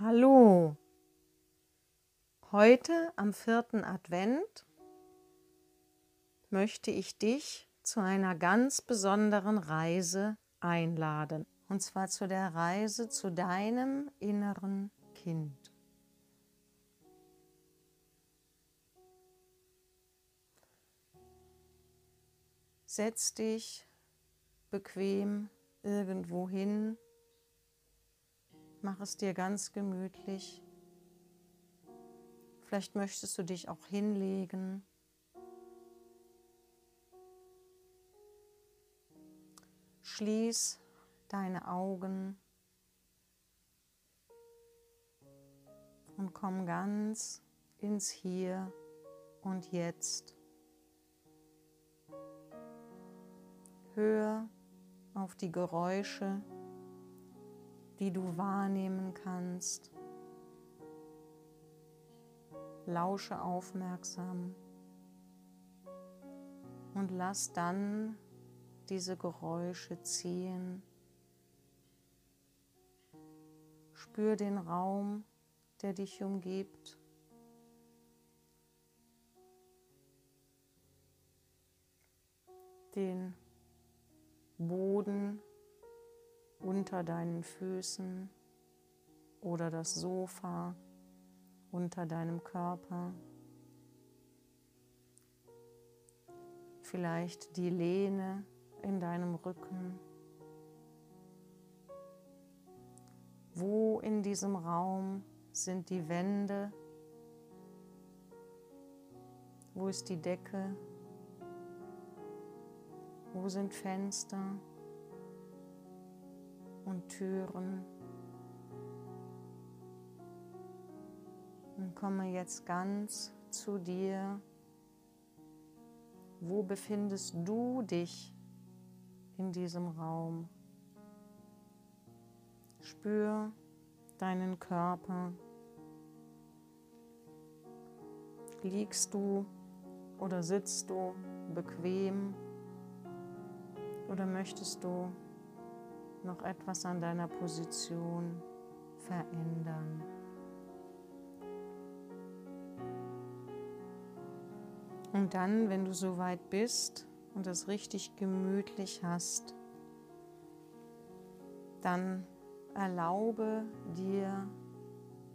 Hallo! Heute am vierten Advent möchte ich dich zu einer ganz besonderen Reise einladen. Und zwar zu der Reise zu deinem inneren Kind. Setz dich bequem irgendwo hin Mach es dir ganz gemütlich. Vielleicht möchtest du dich auch hinlegen. Schließ deine Augen und komm ganz ins Hier und Jetzt. Hör auf die Geräusche die du wahrnehmen kannst. Lausche aufmerksam und lass dann diese Geräusche ziehen. Spür den Raum, der dich umgibt. Den Boden, unter deinen Füßen oder das Sofa unter deinem Körper. Vielleicht die Lehne in deinem Rücken. Wo in diesem Raum sind die Wände? Wo ist die Decke? Wo sind Fenster? Und Türen. Und komme jetzt ganz zu dir. Wo befindest du dich in diesem Raum? Spür deinen Körper. Liegst du oder sitzt du bequem oder möchtest du noch etwas an deiner Position verändern. Und dann, wenn du soweit bist und es richtig gemütlich hast, dann erlaube dir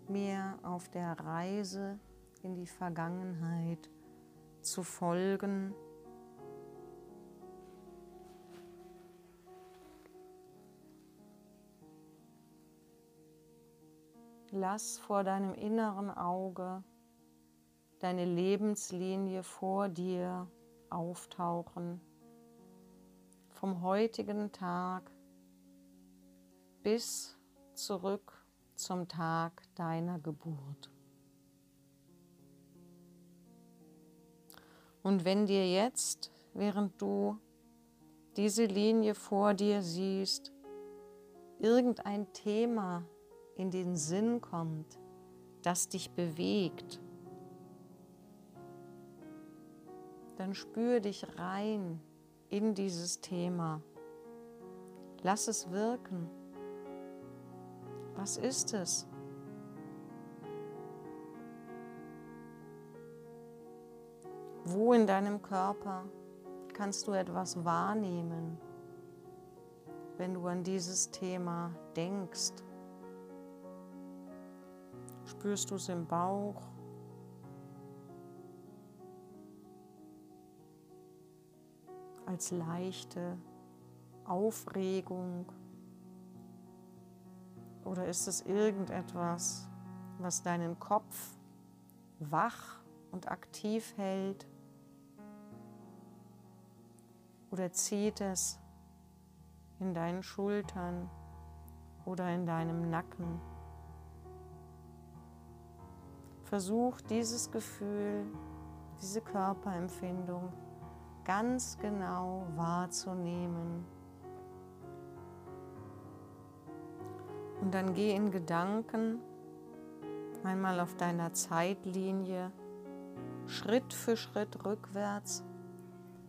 mehr auf der Reise in die Vergangenheit zu folgen Lass vor deinem inneren Auge deine Lebenslinie vor dir auftauchen. Vom heutigen Tag bis zurück zum Tag deiner Geburt. Und wenn dir jetzt, während du diese Linie vor dir siehst, irgendein Thema in den Sinn kommt, das dich bewegt, dann spür dich rein in dieses Thema. Lass es wirken. Was ist es? Wo in deinem Körper kannst du etwas wahrnehmen, wenn du an dieses Thema denkst? Spürst du es im Bauch? Als leichte Aufregung? Oder ist es irgendetwas, was deinen Kopf wach und aktiv hält? Oder zieht es in deinen Schultern oder in deinem Nacken? Versuch dieses Gefühl, diese Körperempfindung ganz genau wahrzunehmen. Und dann geh in Gedanken einmal auf deiner Zeitlinie Schritt für Schritt rückwärts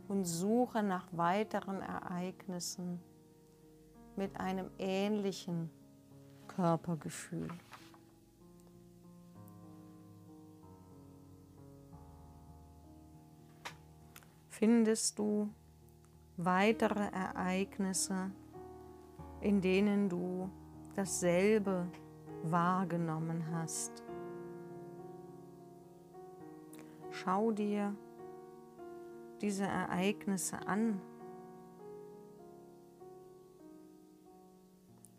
und suche nach weiteren Ereignissen mit einem ähnlichen Körpergefühl. Findest du weitere Ereignisse, in denen du dasselbe wahrgenommen hast. Schau dir diese Ereignisse an.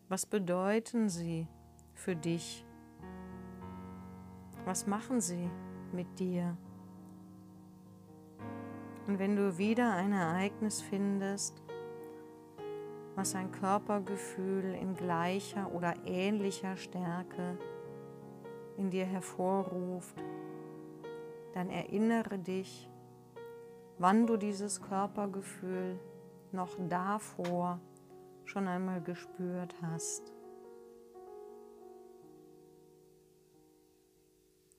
Was bedeuten sie für dich? Was machen sie mit dir? Und wenn du wieder ein Ereignis findest, was ein Körpergefühl in gleicher oder ähnlicher Stärke in dir hervorruft, dann erinnere dich, wann du dieses Körpergefühl noch davor schon einmal gespürt hast.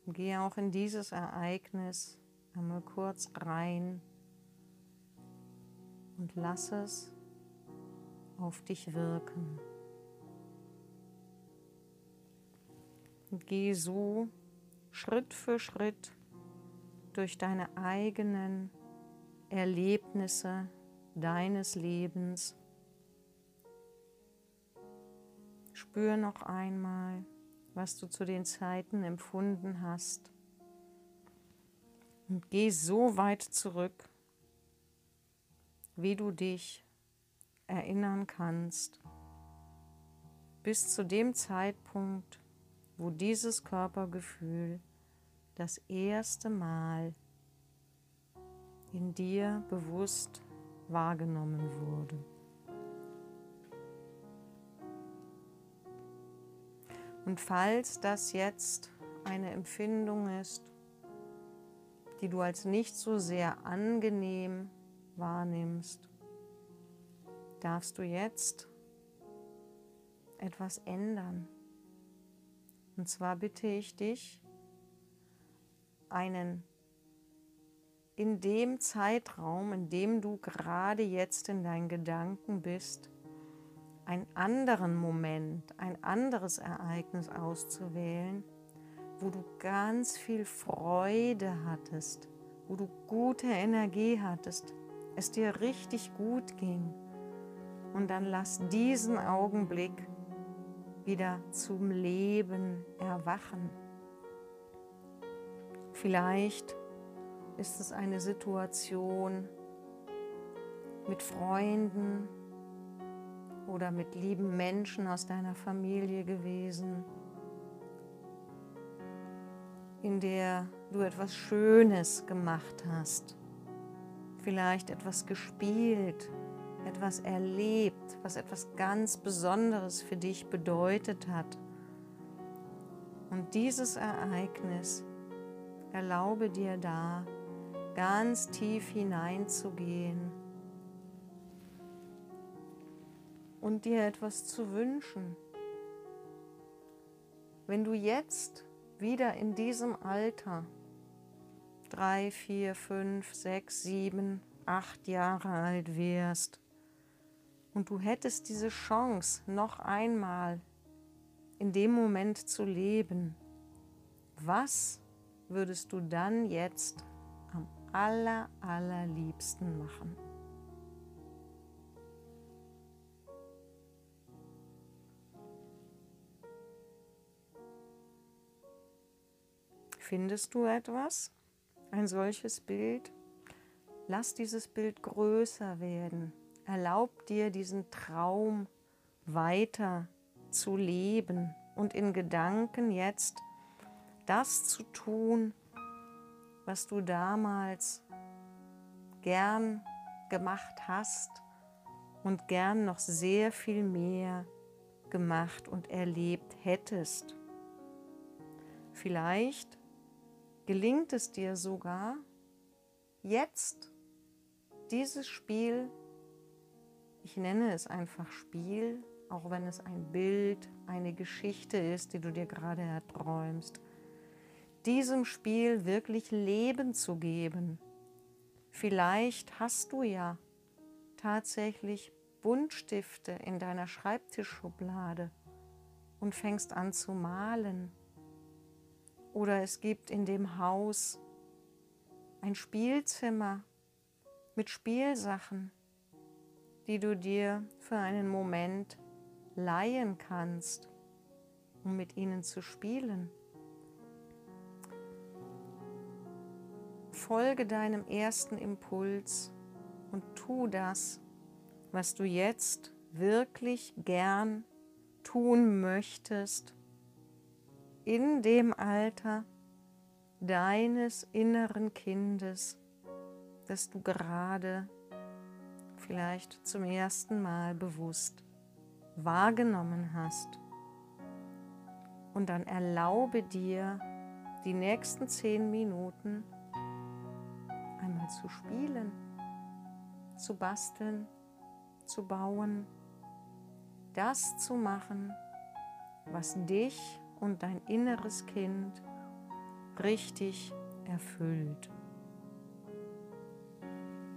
Gehe auch in dieses Ereignis einmal kurz rein und lass es auf dich wirken. Und geh so Schritt für Schritt durch deine eigenen Erlebnisse deines Lebens. Spür noch einmal, was du zu den Zeiten empfunden hast. Und geh so weit zurück, wie du dich erinnern kannst, bis zu dem Zeitpunkt, wo dieses Körpergefühl das erste Mal in dir bewusst wahrgenommen wurde. Und falls das jetzt eine Empfindung ist, die du als nicht so sehr angenehm wahrnimmst, darfst du jetzt etwas ändern. Und zwar bitte ich dich, einen in dem Zeitraum, in dem du gerade jetzt in deinen Gedanken bist, einen anderen Moment, ein anderes Ereignis auszuwählen, wo du ganz viel Freude hattest, wo du gute Energie hattest, es dir richtig gut ging. Und dann lass diesen Augenblick wieder zum Leben erwachen. Vielleicht ist es eine Situation mit Freunden oder mit lieben Menschen aus deiner Familie gewesen, in der du etwas Schönes gemacht hast vielleicht etwas gespielt, etwas erlebt, was etwas ganz Besonderes für dich bedeutet hat. Und dieses Ereignis erlaube dir da ganz tief hineinzugehen und dir etwas zu wünschen. Wenn du jetzt wieder in diesem Alter drei, vier, fünf, sechs, sieben, acht Jahre alt wärst und du hättest diese Chance, noch einmal in dem Moment zu leben, was würdest du dann jetzt am aller, allerliebsten machen? Findest du etwas? Ein solches Bild, lass dieses Bild größer werden. Erlaub dir diesen Traum weiter zu leben und in Gedanken jetzt das zu tun, was du damals gern gemacht hast und gern noch sehr viel mehr gemacht und erlebt hättest. Vielleicht gelingt es dir sogar, jetzt dieses Spiel, ich nenne es einfach Spiel, auch wenn es ein Bild, eine Geschichte ist, die du dir gerade erträumst, diesem Spiel wirklich Leben zu geben. Vielleicht hast du ja tatsächlich Buntstifte in deiner Schreibtischschublade und fängst an zu malen oder es gibt in dem Haus ein Spielzimmer, mit Spielsachen, die du dir für einen Moment leihen kannst, um mit ihnen zu spielen. Folge deinem ersten Impuls und tu das, was du jetzt wirklich gern tun möchtest in dem Alter deines inneren Kindes, das du gerade vielleicht zum ersten Mal bewusst wahrgenommen hast. Und dann erlaube dir, die nächsten zehn Minuten einmal zu spielen, zu basteln, zu bauen, das zu machen, was dich und dein inneres Kind richtig erfüllt.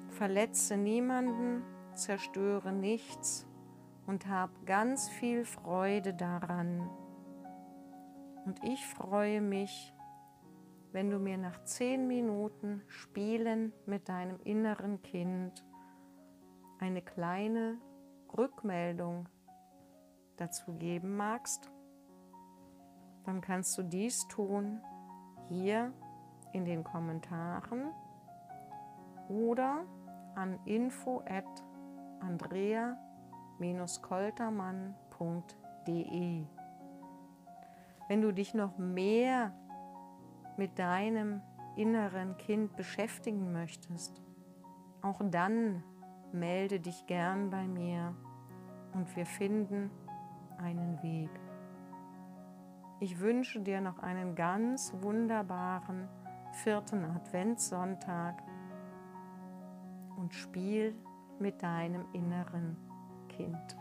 Verletze niemanden, zerstöre nichts und hab ganz viel Freude daran. Und ich freue mich, wenn du mir nach zehn Minuten Spielen mit deinem inneren Kind eine kleine Rückmeldung dazu geben magst, dann kannst du dies tun hier in den Kommentaren oder an info at andrea-koltermann.de. Wenn du dich noch mehr mit deinem inneren Kind beschäftigen möchtest, auch dann melde dich gern bei mir und wir finden einen Weg. Ich wünsche dir noch einen ganz wunderbaren vierten Adventssonntag und spiel mit deinem inneren Kind.